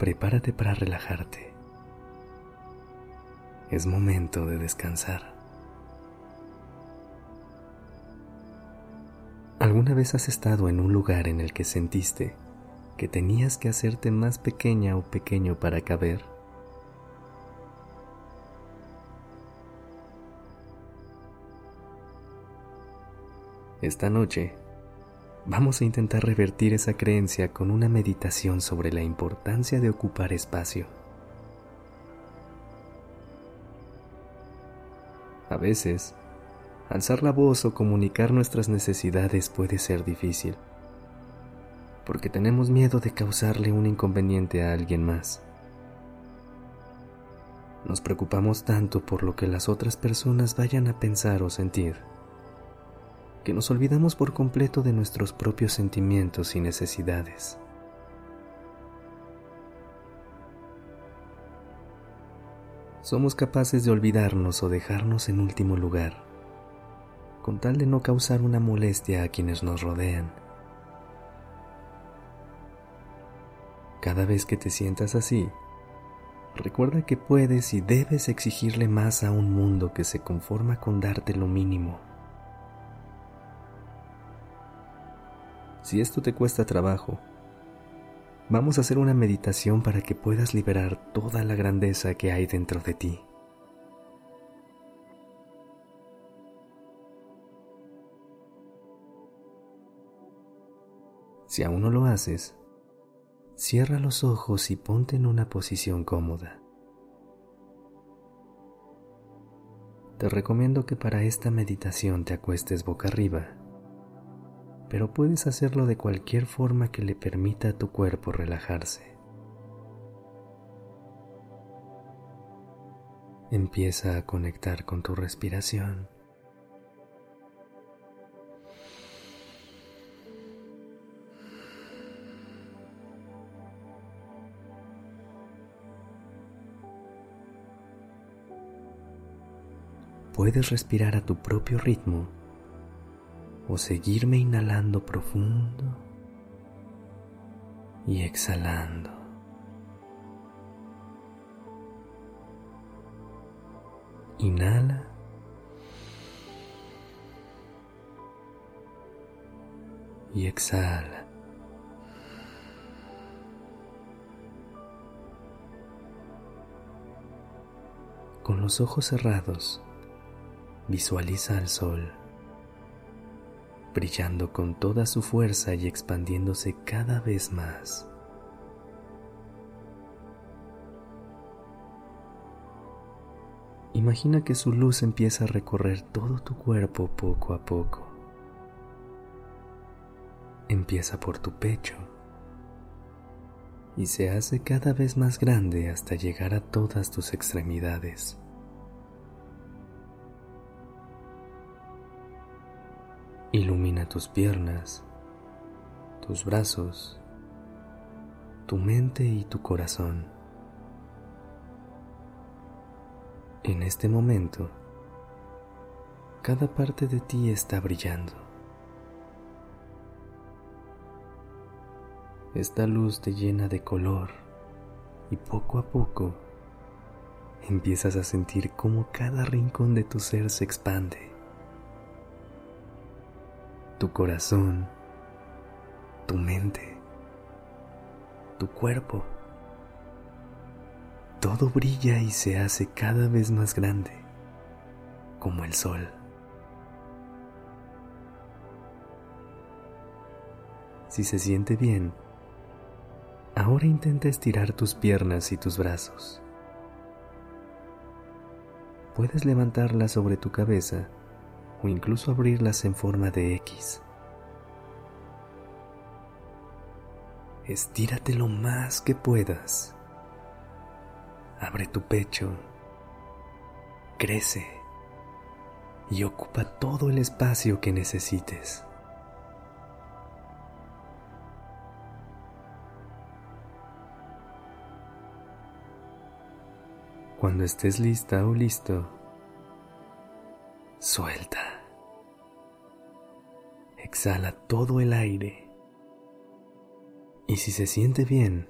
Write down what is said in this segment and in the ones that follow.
Prepárate para relajarte. Es momento de descansar. ¿Alguna vez has estado en un lugar en el que sentiste que tenías que hacerte más pequeña o pequeño para caber? Esta noche vamos a intentar revertir esa creencia con una meditación sobre la importancia de ocupar espacio. A veces, alzar la voz o comunicar nuestras necesidades puede ser difícil, porque tenemos miedo de causarle un inconveniente a alguien más. Nos preocupamos tanto por lo que las otras personas vayan a pensar o sentir, que nos olvidamos por completo de nuestros propios sentimientos y necesidades. Somos capaces de olvidarnos o dejarnos en último lugar con tal de no causar una molestia a quienes nos rodean. Cada vez que te sientas así, recuerda que puedes y debes exigirle más a un mundo que se conforma con darte lo mínimo. Si esto te cuesta trabajo, vamos a hacer una meditación para que puedas liberar toda la grandeza que hay dentro de ti. Si aún no lo haces, cierra los ojos y ponte en una posición cómoda. Te recomiendo que para esta meditación te acuestes boca arriba, pero puedes hacerlo de cualquier forma que le permita a tu cuerpo relajarse. Empieza a conectar con tu respiración. puedes respirar a tu propio ritmo o seguirme inhalando profundo y exhalando. Inhala. Y exhala. Con los ojos cerrados, Visualiza al sol, brillando con toda su fuerza y expandiéndose cada vez más. Imagina que su luz empieza a recorrer todo tu cuerpo poco a poco. Empieza por tu pecho y se hace cada vez más grande hasta llegar a todas tus extremidades. Tus piernas, tus brazos, tu mente y tu corazón. En este momento, cada parte de ti está brillando. Esta luz te llena de color y poco a poco empiezas a sentir cómo cada rincón de tu ser se expande tu corazón, tu mente, tu cuerpo. Todo brilla y se hace cada vez más grande, como el sol. Si se siente bien, ahora intenta estirar tus piernas y tus brazos. Puedes levantarlas sobre tu cabeza o incluso abrirlas en forma de X. Estírate lo más que puedas abre tu pecho, crece y ocupa todo el espacio que necesites. Cuando estés lista o listo, suelta. Exhala todo el aire. Y si se siente bien,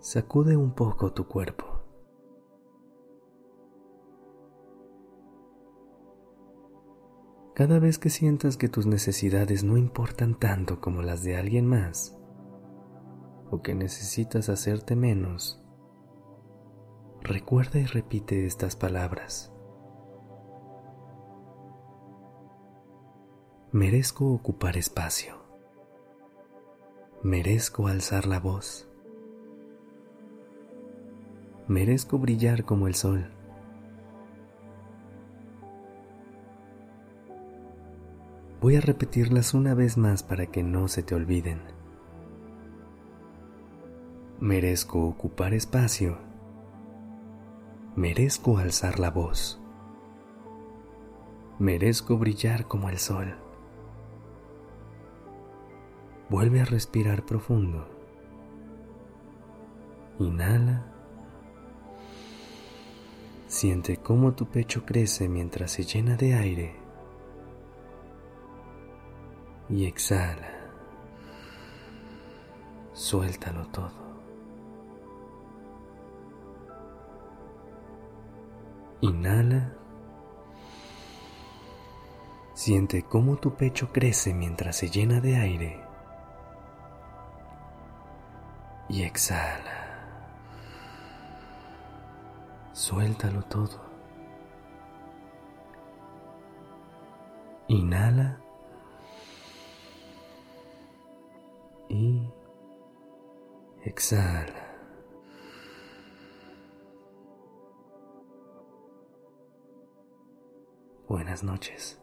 sacude un poco tu cuerpo. Cada vez que sientas que tus necesidades no importan tanto como las de alguien más, o que necesitas hacerte menos, recuerda y repite estas palabras. Merezco ocupar espacio. Merezco alzar la voz. Merezco brillar como el sol. Voy a repetirlas una vez más para que no se te olviden. Merezco ocupar espacio merezco alzar la voz, merezco brillar como el sol. Vuelve a respirar profundo. Inhala. Siente cómo tu pecho crece mientras se llena de aire. Y exhala. Suéltalo todo. Inhala. Siente cómo tu pecho crece mientras se llena de aire. Y exhala. Suéltalo todo. Inhala. Y exhala. Buenas noches.